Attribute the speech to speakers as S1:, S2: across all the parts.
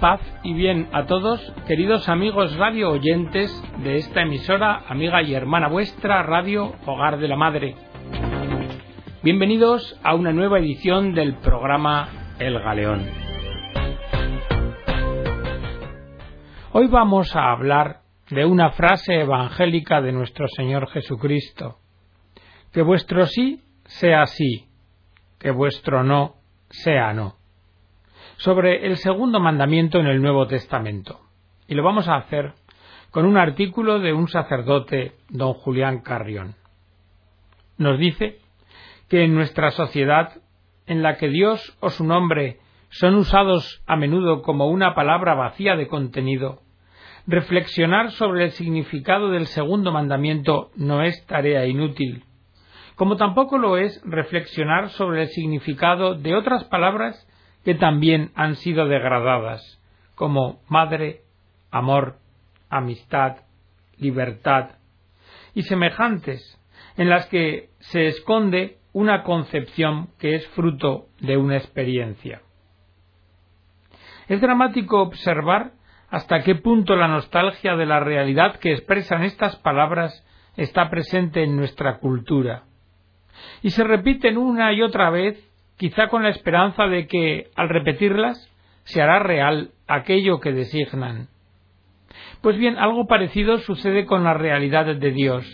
S1: Paz y bien a todos, queridos amigos radio oyentes de esta emisora, amiga y hermana vuestra, Radio Hogar de la Madre. Bienvenidos a una nueva edición del programa El Galeón. Hoy vamos a hablar de una frase evangélica de nuestro Señor Jesucristo. Que vuestro sí sea sí, que vuestro no sea no sobre el segundo mandamiento en el Nuevo Testamento. Y lo vamos a hacer con un artículo de un sacerdote, don Julián Carrión. Nos dice que en nuestra sociedad, en la que Dios o su nombre son usados a menudo como una palabra vacía de contenido, reflexionar sobre el significado del segundo mandamiento no es tarea inútil, como tampoco lo es reflexionar sobre el significado de otras palabras que también han sido degradadas, como madre, amor, amistad, libertad, y semejantes, en las que se esconde una concepción que es fruto de una experiencia. Es dramático observar hasta qué punto la nostalgia de la realidad que expresan estas palabras está presente en nuestra cultura, y se repiten una y otra vez quizá con la esperanza de que, al repetirlas, se hará real aquello que designan. Pues bien, algo parecido sucede con la realidad de Dios.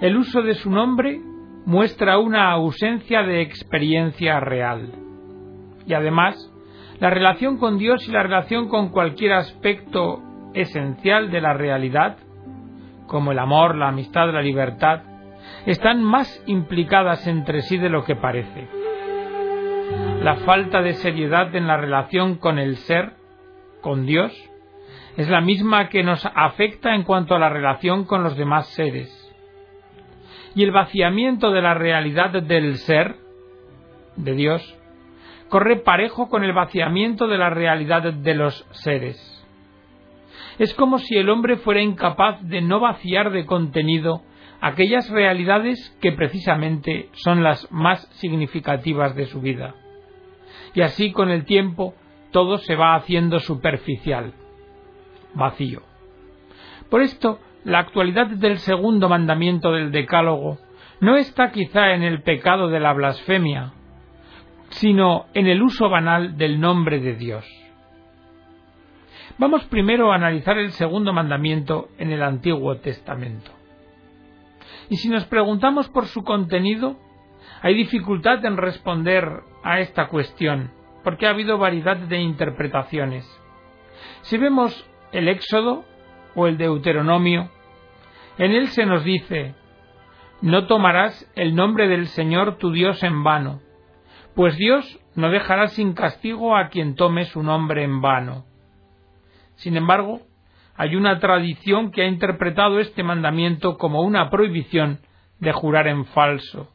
S1: El uso de su nombre muestra una ausencia de experiencia real. Y además, la relación con Dios y la relación con cualquier aspecto esencial de la realidad, como el amor, la amistad, la libertad, están más implicadas entre sí de lo que parece la falta de seriedad en la relación con el ser, con Dios, es la misma que nos afecta en cuanto a la relación con los demás seres. Y el vaciamiento de la realidad del ser, de Dios, corre parejo con el vaciamiento de la realidad de los seres. Es como si el hombre fuera incapaz de no vaciar de contenido aquellas realidades que precisamente son las más significativas de su vida y así con el tiempo todo se va haciendo superficial, vacío. Por esto, la actualidad del segundo mandamiento del Decálogo no está quizá en el pecado de la blasfemia, sino en el uso banal del nombre de Dios. Vamos primero a analizar el segundo mandamiento en el Antiguo Testamento. Y si nos preguntamos por su contenido, hay dificultad en responder a esta cuestión, porque ha habido variedad de interpretaciones. Si vemos el Éxodo o el Deuteronomio, en él se nos dice, no tomarás el nombre del Señor tu Dios en vano, pues Dios no dejará sin castigo a quien tome su nombre en vano. Sin embargo, hay una tradición que ha interpretado este mandamiento como una prohibición de jurar en falso.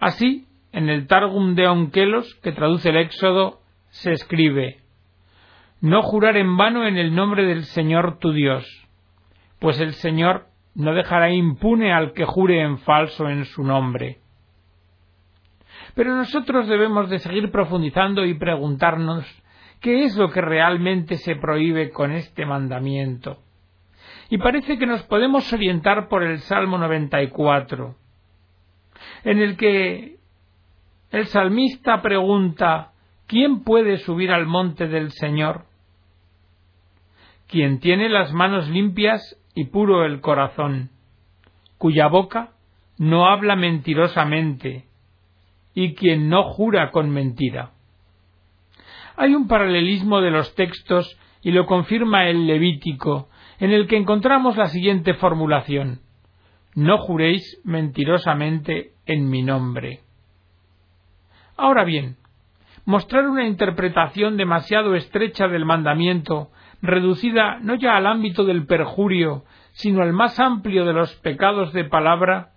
S1: Así, en el Targum de Onkelos, que traduce el Éxodo, se escribe No jurar en vano en el nombre del Señor tu Dios, pues el Señor no dejará impune al que jure en falso en su nombre. Pero nosotros debemos de seguir profundizando y preguntarnos qué es lo que realmente se prohíbe con este mandamiento. Y parece que nos podemos orientar por el Salmo 94, en el que el salmista pregunta ¿Quién puede subir al monte del Señor? Quien tiene las manos limpias y puro el corazón, cuya boca no habla mentirosamente, y quien no jura con mentira. Hay un paralelismo de los textos y lo confirma el Levítico, en el que encontramos la siguiente formulación No juréis mentirosamente en mi nombre. Ahora bien, mostrar una interpretación demasiado estrecha del mandamiento, reducida no ya al ámbito del perjurio, sino al más amplio de los pecados de palabra,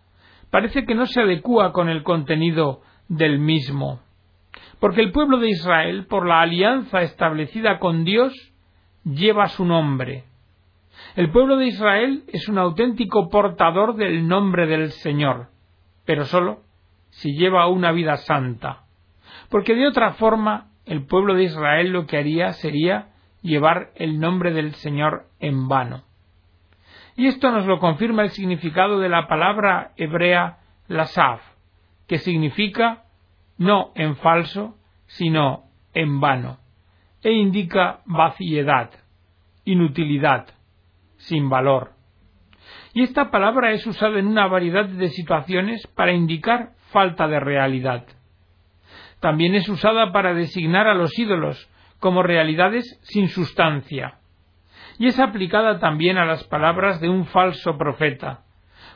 S1: parece que no se adecúa con el contenido del mismo. Porque el pueblo de Israel, por la alianza establecida con Dios, lleva su nombre. El pueblo de Israel es un auténtico portador del nombre del Señor, pero sólo si lleva una vida santa porque de otra forma el pueblo de Israel lo que haría sería llevar el nombre del Señor en vano. Y esto nos lo confirma el significado de la palabra hebrea lasaf, que significa no en falso, sino en vano, e indica vaciedad, inutilidad, sin valor. Y esta palabra es usada en una variedad de situaciones para indicar falta de realidad. También es usada para designar a los ídolos como realidades sin sustancia. Y es aplicada también a las palabras de un falso profeta,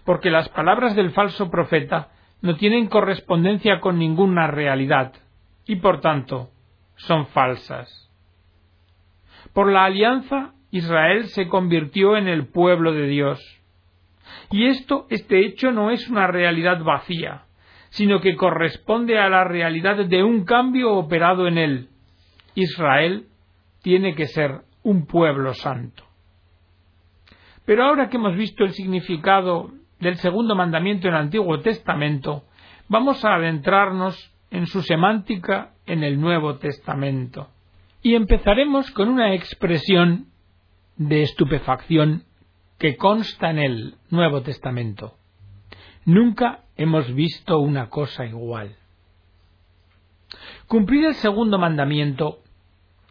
S1: porque las palabras del falso profeta no tienen correspondencia con ninguna realidad y por tanto son falsas. Por la alianza, Israel se convirtió en el pueblo de Dios. Y esto, este hecho, no es una realidad vacía, sino que corresponde a la realidad de un cambio operado en él. Israel tiene que ser un pueblo santo. Pero ahora que hemos visto el significado del segundo mandamiento en el Antiguo Testamento, vamos a adentrarnos en su semántica en el Nuevo Testamento. Y empezaremos con una expresión de estupefacción que consta en el Nuevo Testamento. Nunca hemos visto una cosa igual. Cumplir el segundo mandamiento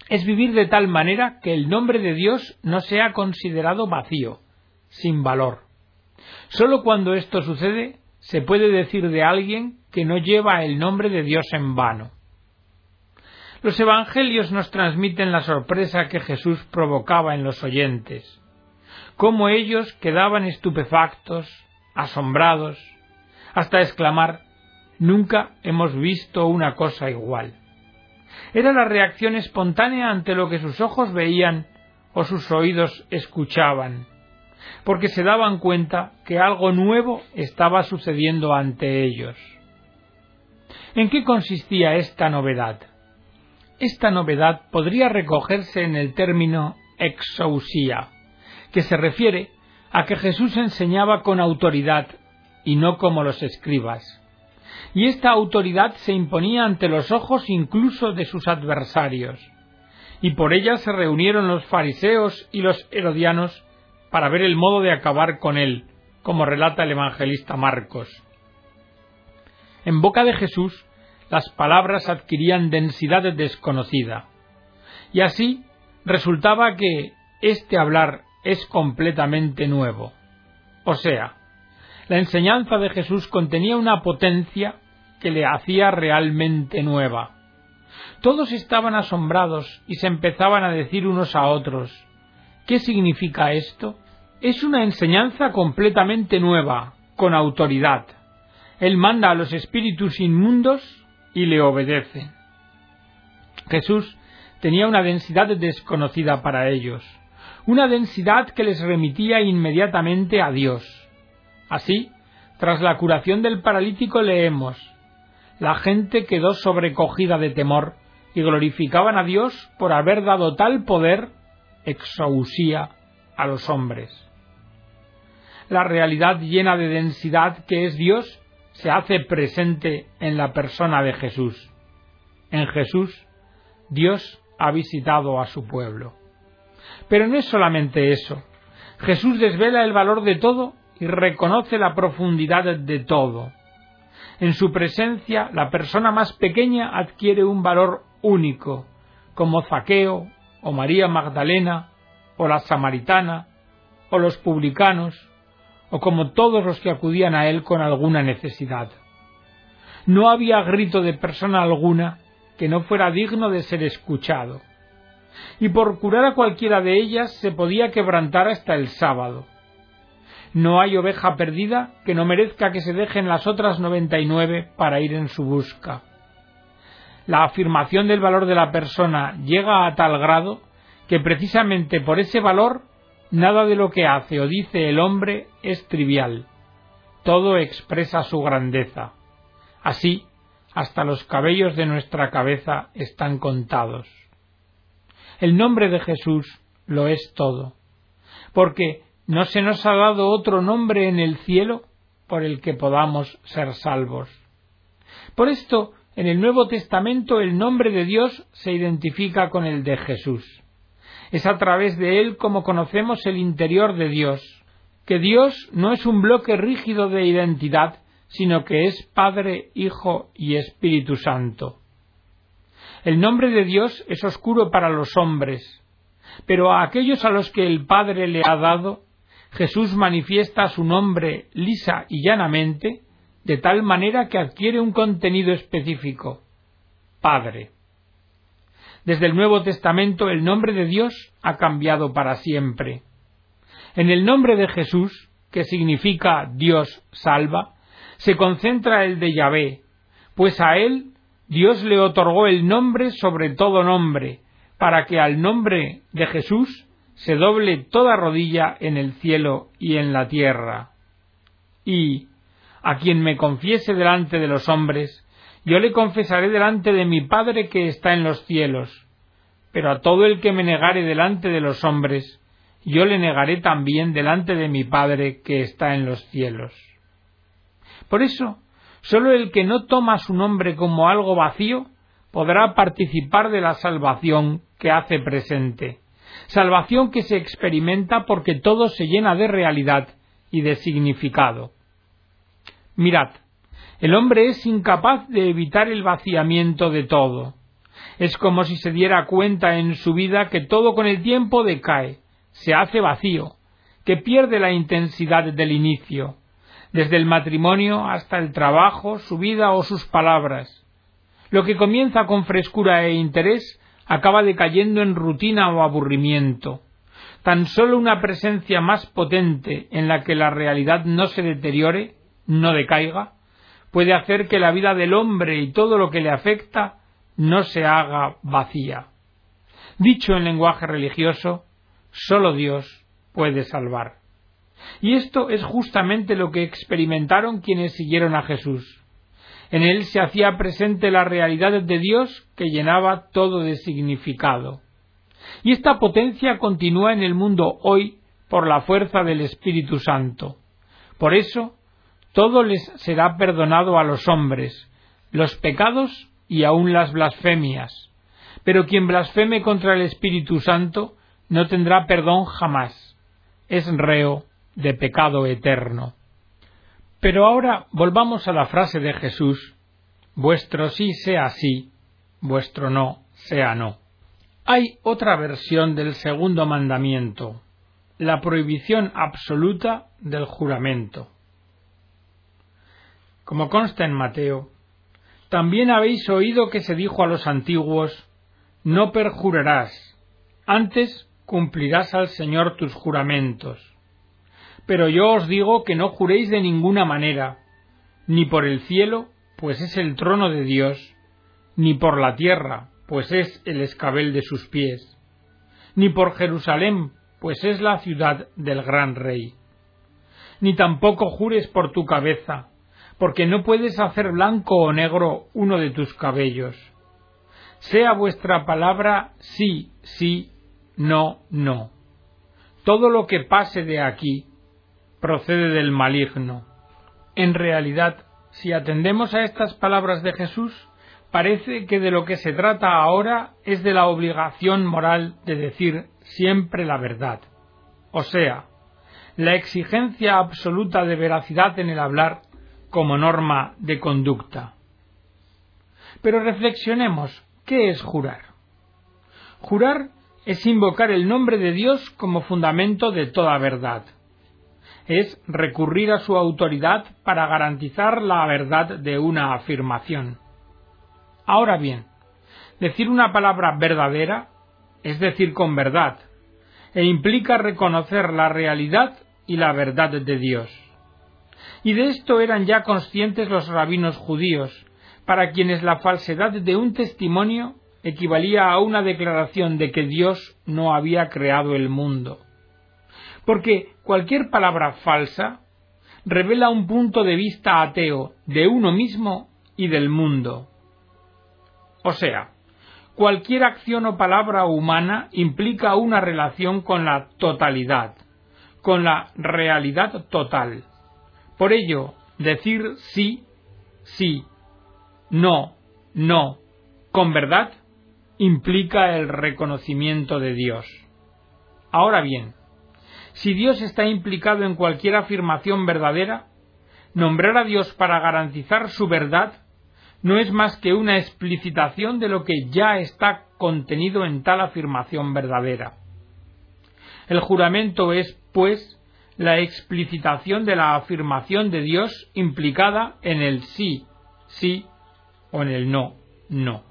S1: es vivir de tal manera que el nombre de Dios no sea considerado vacío, sin valor. Sólo cuando esto sucede se puede decir de alguien que no lleva el nombre de Dios en vano. Los Evangelios nos transmiten la sorpresa que Jesús provocaba en los oyentes, cómo ellos quedaban estupefactos, asombrados, hasta exclamar Nunca hemos visto una cosa igual. Era la reacción espontánea ante lo que sus ojos veían o sus oídos escuchaban, porque se daban cuenta que algo nuevo estaba sucediendo ante ellos. ¿En qué consistía esta novedad? Esta novedad podría recogerse en el término exousía, que se refiere a que Jesús enseñaba con autoridad y no como los escribas. Y esta autoridad se imponía ante los ojos incluso de sus adversarios. Y por ella se reunieron los fariseos y los herodianos para ver el modo de acabar con él, como relata el evangelista Marcos. En boca de Jesús las palabras adquirían densidad desconocida. Y así resultaba que este hablar es completamente nuevo. O sea, la enseñanza de Jesús contenía una potencia que le hacía realmente nueva. Todos estaban asombrados y se empezaban a decir unos a otros ¿Qué significa esto? Es una enseñanza completamente nueva, con autoridad. Él manda a los espíritus inmundos y le obedecen. Jesús tenía una densidad desconocida para ellos, una densidad que les remitía inmediatamente a Dios. Así, tras la curación del paralítico leemos La gente quedó sobrecogida de temor y glorificaban a Dios por haber dado tal poder, exousía, a los hombres. La realidad llena de densidad que es Dios se hace presente en la persona de Jesús. En Jesús, Dios ha visitado a su pueblo. Pero no es solamente eso. Jesús desvela el valor de todo y reconoce la profundidad de todo. En su presencia, la persona más pequeña adquiere un valor único, como Zaqueo, o María Magdalena, o la Samaritana, o los publicanos, o como todos los que acudían a él con alguna necesidad. No había grito de persona alguna que no fuera digno de ser escuchado. Y por curar a cualquiera de ellas se podía quebrantar hasta el sábado. No hay oveja perdida que no merezca que se dejen las otras noventa y nueve para ir en su busca. La afirmación del valor de la persona llega a tal grado que precisamente por ese valor nada de lo que hace o dice el hombre es trivial. Todo expresa su grandeza. Así, hasta los cabellos de nuestra cabeza están contados. El nombre de Jesús lo es todo, porque ¿No se nos ha dado otro nombre en el cielo por el que podamos ser salvos? Por esto, en el Nuevo Testamento el nombre de Dios se identifica con el de Jesús. Es a través de él como conocemos el interior de Dios, que Dios no es un bloque rígido de identidad, sino que es Padre, Hijo y Espíritu Santo. El nombre de Dios es oscuro para los hombres, pero a aquellos a los que el Padre le ha dado, Jesús manifiesta su nombre lisa y llanamente, de tal manera que adquiere un contenido específico. Padre. Desde el Nuevo Testamento el nombre de Dios ha cambiado para siempre. En el nombre de Jesús, que significa Dios salva, se concentra el de Yahvé, pues a él Dios le otorgó el nombre sobre todo nombre, para que al nombre de Jesús se doble toda rodilla en el cielo y en la tierra. Y a quien me confiese delante de los hombres, yo le confesaré delante de mi Padre que está en los cielos. Pero a todo el que me negare delante de los hombres, yo le negaré también delante de mi Padre que está en los cielos. Por eso, sólo el que no toma su nombre como algo vacío podrá participar de la salvación que hace presente, salvación que se experimenta porque todo se llena de realidad y de significado. Mirad, el hombre es incapaz de evitar el vaciamiento de todo. Es como si se diera cuenta en su vida que todo con el tiempo decae, se hace vacío, que pierde la intensidad del inicio, desde el matrimonio hasta el trabajo, su vida o sus palabras. Lo que comienza con frescura e interés acaba decayendo en rutina o aburrimiento. Tan solo una presencia más potente en la que la realidad no se deteriore, no decaiga, puede hacer que la vida del hombre y todo lo que le afecta no se haga vacía. Dicho en lenguaje religioso, solo Dios puede salvar. Y esto es justamente lo que experimentaron quienes siguieron a Jesús. En él se hacía presente la realidad de Dios que llenaba todo de significado. Y esta potencia continúa en el mundo hoy por la fuerza del Espíritu Santo. Por eso, todo les será perdonado a los hombres, los pecados y aun las blasfemias. Pero quien blasfeme contra el Espíritu Santo no tendrá perdón jamás. Es reo de pecado eterno. Pero ahora volvamos a la frase de Jesús Vuestro sí sea sí, vuestro no sea no. Hay otra versión del segundo mandamiento, la prohibición absoluta del juramento. Como consta en Mateo, también habéis oído que se dijo a los antiguos, no perjurarás, antes cumplirás al Señor tus juramentos. Pero yo os digo que no juréis de ninguna manera, ni por el cielo, pues es el trono de Dios, ni por la tierra, pues es el escabel de sus pies, ni por Jerusalén, pues es la ciudad del gran rey. Ni tampoco jures por tu cabeza, porque no puedes hacer blanco o negro uno de tus cabellos. Sea vuestra palabra sí, sí, no, no. Todo lo que pase de aquí procede del maligno. En realidad, si atendemos a estas palabras de Jesús, parece que de lo que se trata ahora es de la obligación moral de decir siempre la verdad, o sea, la exigencia absoluta de veracidad en el hablar como norma de conducta. Pero reflexionemos, ¿qué es jurar? Jurar es invocar el nombre de Dios como fundamento de toda verdad es recurrir a su autoridad para garantizar la verdad de una afirmación. Ahora bien, decir una palabra verdadera es decir con verdad, e implica reconocer la realidad y la verdad de Dios. Y de esto eran ya conscientes los rabinos judíos, para quienes la falsedad de un testimonio equivalía a una declaración de que Dios no había creado el mundo porque cualquier palabra falsa revela un punto de vista ateo de uno mismo y del mundo. O sea, cualquier acción o palabra humana implica una relación con la totalidad, con la realidad total. Por ello, decir sí, sí, no, no, con verdad, implica el reconocimiento de Dios. Ahora bien, si Dios está implicado en cualquier afirmación verdadera, nombrar a Dios para garantizar su verdad no es más que una explicitación de lo que ya está contenido en tal afirmación verdadera. El juramento es, pues, la explicitación de la afirmación de Dios implicada en el sí, sí o en el no, no.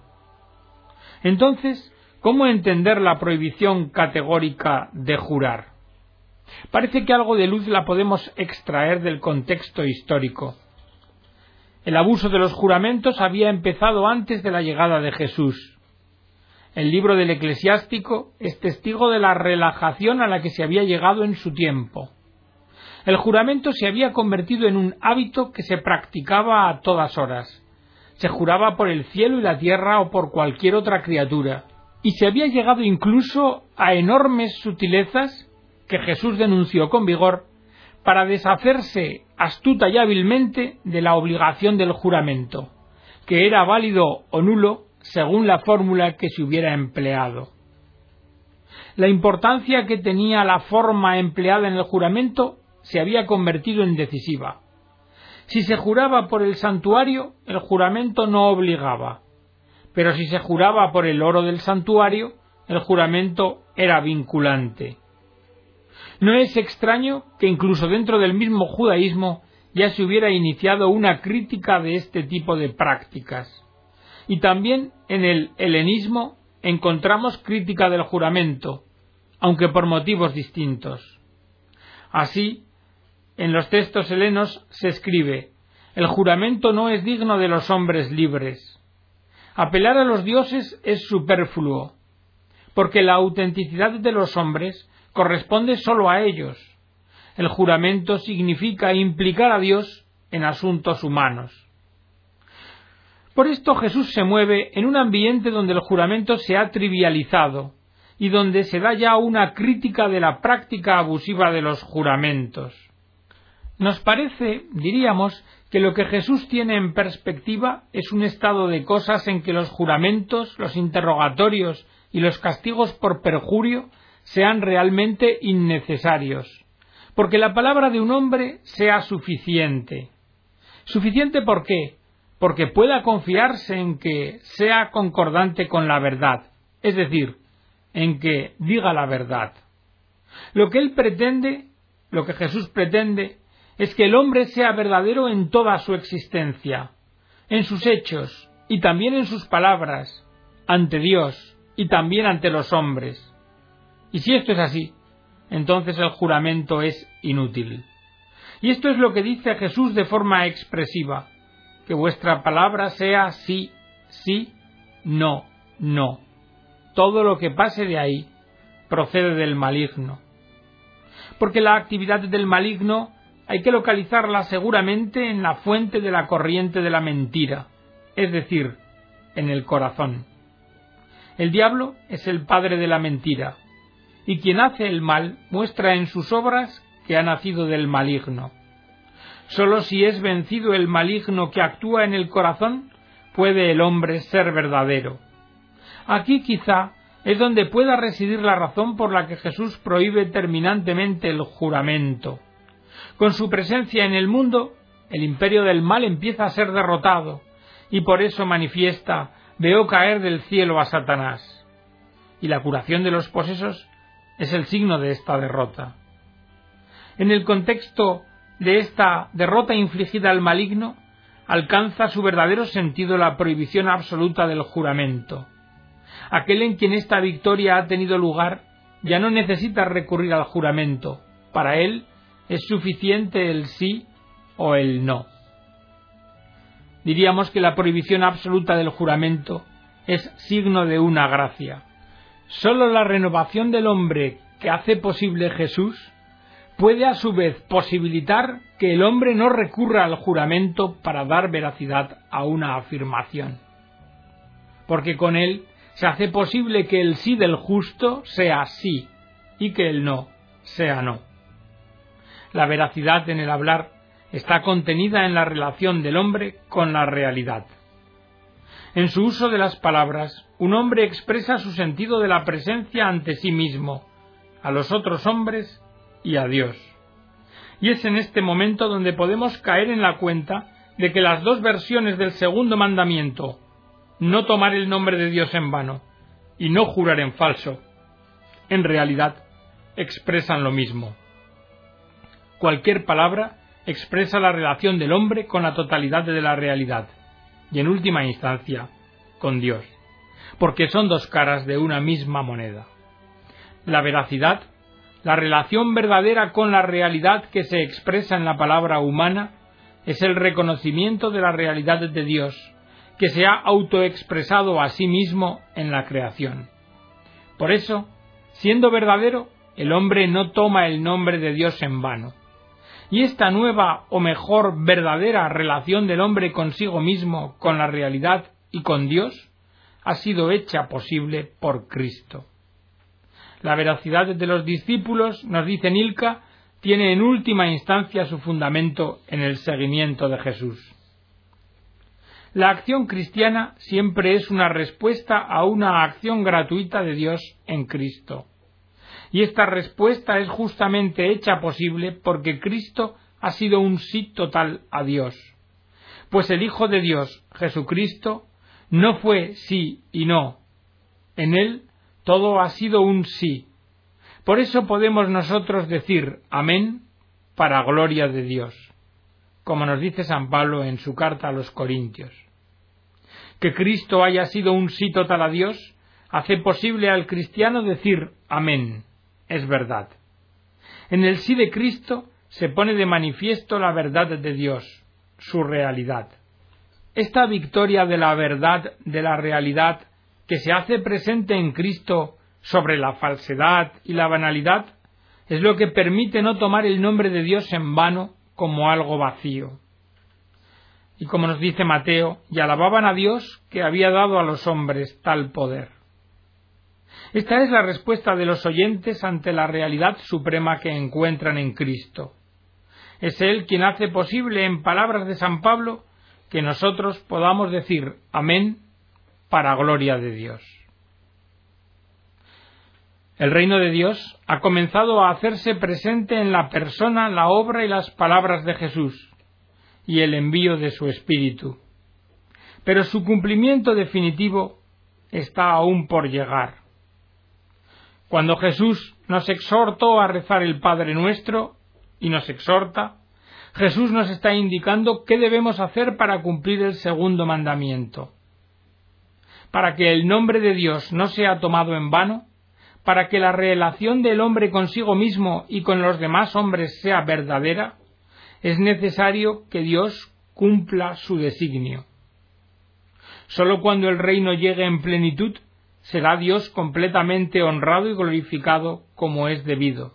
S1: Entonces, ¿cómo entender la prohibición categórica de jurar? Parece que algo de luz la podemos extraer del contexto histórico. El abuso de los juramentos había empezado antes de la llegada de Jesús. El libro del eclesiástico es testigo de la relajación a la que se había llegado en su tiempo. El juramento se había convertido en un hábito que se practicaba a todas horas. Se juraba por el cielo y la tierra o por cualquier otra criatura. Y se había llegado incluso a enormes sutilezas que Jesús denunció con vigor para deshacerse astuta y hábilmente de la obligación del juramento, que era válido o nulo según la fórmula que se hubiera empleado. La importancia que tenía la forma empleada en el juramento se había convertido en decisiva. Si se juraba por el santuario, el juramento no obligaba, pero si se juraba por el oro del santuario, el juramento era vinculante. No es extraño que incluso dentro del mismo judaísmo ya se hubiera iniciado una crítica de este tipo de prácticas. Y también en el helenismo encontramos crítica del juramento, aunque por motivos distintos. Así, en los textos helenos se escribe el juramento no es digno de los hombres libres. Apelar a los dioses es superfluo, porque la autenticidad de los hombres corresponde sólo a ellos. El juramento significa implicar a Dios en asuntos humanos. Por esto Jesús se mueve en un ambiente donde el juramento se ha trivializado y donde se da ya una crítica de la práctica abusiva de los juramentos. Nos parece, diríamos, que lo que Jesús tiene en perspectiva es un estado de cosas en que los juramentos, los interrogatorios y los castigos por perjurio sean realmente innecesarios, porque la palabra de un hombre sea suficiente. ¿Suficiente por qué? Porque pueda confiarse en que sea concordante con la verdad, es decir, en que diga la verdad. Lo que él pretende, lo que Jesús pretende, es que el hombre sea verdadero en toda su existencia, en sus hechos y también en sus palabras, ante Dios y también ante los hombres. Y si esto es así, entonces el juramento es inútil. Y esto es lo que dice Jesús de forma expresiva, que vuestra palabra sea sí, sí, no, no. Todo lo que pase de ahí procede del maligno. Porque la actividad del maligno hay que localizarla seguramente en la fuente de la corriente de la mentira, es decir, en el corazón. El diablo es el padre de la mentira, y quien hace el mal muestra en sus obras que ha nacido del maligno. Sólo si es vencido el maligno que actúa en el corazón, puede el hombre ser verdadero. Aquí quizá es donde pueda residir la razón por la que Jesús prohíbe terminantemente el juramento. Con su presencia en el mundo, el imperio del mal empieza a ser derrotado, y por eso manifiesta veo caer del cielo a Satanás. Y la curación de los posesos es el signo de esta derrota. En el contexto de esta derrota infligida al maligno, alcanza su verdadero sentido la prohibición absoluta del juramento. Aquel en quien esta victoria ha tenido lugar ya no necesita recurrir al juramento. Para él es suficiente el sí o el no. Diríamos que la prohibición absoluta del juramento es signo de una gracia. Sólo la renovación del hombre que hace posible Jesús puede a su vez posibilitar que el hombre no recurra al juramento para dar veracidad a una afirmación. Porque con él se hace posible que el sí del justo sea sí y que el no sea no. La veracidad en el hablar está contenida en la relación del hombre con la realidad. En su uso de las palabras, un hombre expresa su sentido de la presencia ante sí mismo, a los otros hombres y a Dios. Y es en este momento donde podemos caer en la cuenta de que las dos versiones del segundo mandamiento, no tomar el nombre de Dios en vano y no jurar en falso, en realidad expresan lo mismo. Cualquier palabra expresa la relación del hombre con la totalidad de la realidad y en última instancia con Dios, porque son dos caras de una misma moneda. La veracidad, la relación verdadera con la realidad que se expresa en la palabra humana, es el reconocimiento de la realidad de Dios, que se ha autoexpresado a sí mismo en la creación. Por eso, siendo verdadero, el hombre no toma el nombre de Dios en vano. Y esta nueva o mejor verdadera relación del hombre consigo mismo, con la realidad y con Dios, ha sido hecha posible por Cristo. La veracidad de los discípulos, nos dice Nilka, tiene en última instancia su fundamento en el seguimiento de Jesús. La acción cristiana siempre es una respuesta a una acción gratuita de Dios en Cristo. Y esta respuesta es justamente hecha posible porque Cristo ha sido un sí total a Dios. Pues el Hijo de Dios, Jesucristo, no fue sí y no. En él todo ha sido un sí, por eso podemos nosotros decir amén para gloria de Dios, como nos dice San Pablo en su carta a los Corintios. Que Cristo haya sido un sí total a Dios hace posible al cristiano decir amén, es verdad. En el sí de Cristo se pone de manifiesto la verdad de Dios, su realidad. Esta victoria de la verdad, de la realidad, que se hace presente en Cristo sobre la falsedad y la banalidad es lo que permite no tomar el nombre de Dios en vano como algo vacío. Y como nos dice Mateo, y alababan a Dios que había dado a los hombres tal poder. Esta es la respuesta de los oyentes ante la realidad suprema que encuentran en Cristo. Es Él quien hace posible, en palabras de San Pablo, que nosotros podamos decir Amén para gloria de Dios. El reino de Dios ha comenzado a hacerse presente en la persona, la obra y las palabras de Jesús y el envío de su Espíritu. Pero su cumplimiento definitivo está aún por llegar. Cuando Jesús nos exhortó a rezar el Padre nuestro y nos exhorta, Jesús nos está indicando qué debemos hacer para cumplir el segundo mandamiento. Para que el nombre de Dios no sea tomado en vano, para que la relación del hombre consigo mismo y con los demás hombres sea verdadera, es necesario que Dios cumpla su designio. Sólo cuando el reino llegue en plenitud será Dios completamente honrado y glorificado como es debido.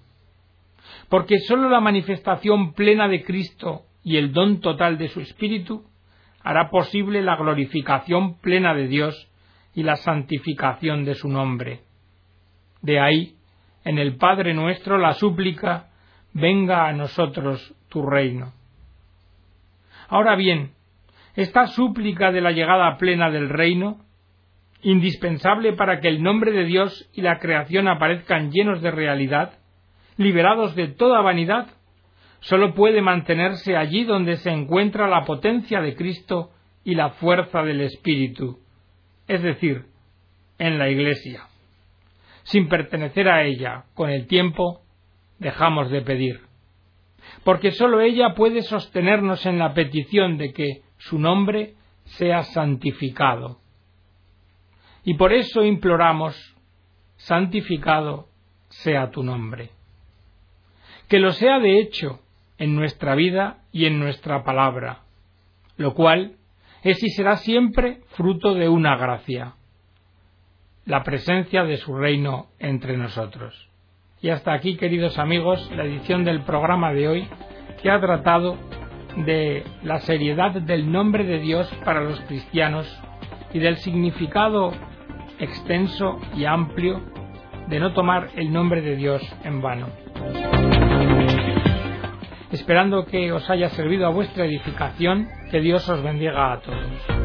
S1: Porque sólo la manifestación plena de Cristo y el don total de su Espíritu hará posible la glorificación plena de Dios y la santificación de su nombre. De ahí, en el Padre nuestro, la súplica, venga a nosotros tu reino. Ahora bien, esta súplica de la llegada plena del reino, indispensable para que el nombre de Dios y la creación aparezcan llenos de realidad, liberados de toda vanidad, sólo puede mantenerse allí donde se encuentra la potencia de Cristo y la fuerza del Espíritu, es decir, en la Iglesia sin pertenecer a ella, con el tiempo dejamos de pedir. Porque sólo ella puede sostenernos en la petición de que su nombre sea santificado. Y por eso imploramos, santificado sea tu nombre. Que lo sea de hecho en nuestra vida y en nuestra palabra, lo cual es y será siempre fruto de una gracia la presencia de su reino entre nosotros. Y hasta aquí, queridos amigos, la edición del programa de hoy que ha tratado de la seriedad del nombre de Dios para los cristianos y del significado extenso y amplio de no tomar el nombre de Dios en vano. Esperando que os haya servido a vuestra edificación, que Dios os bendiga a todos.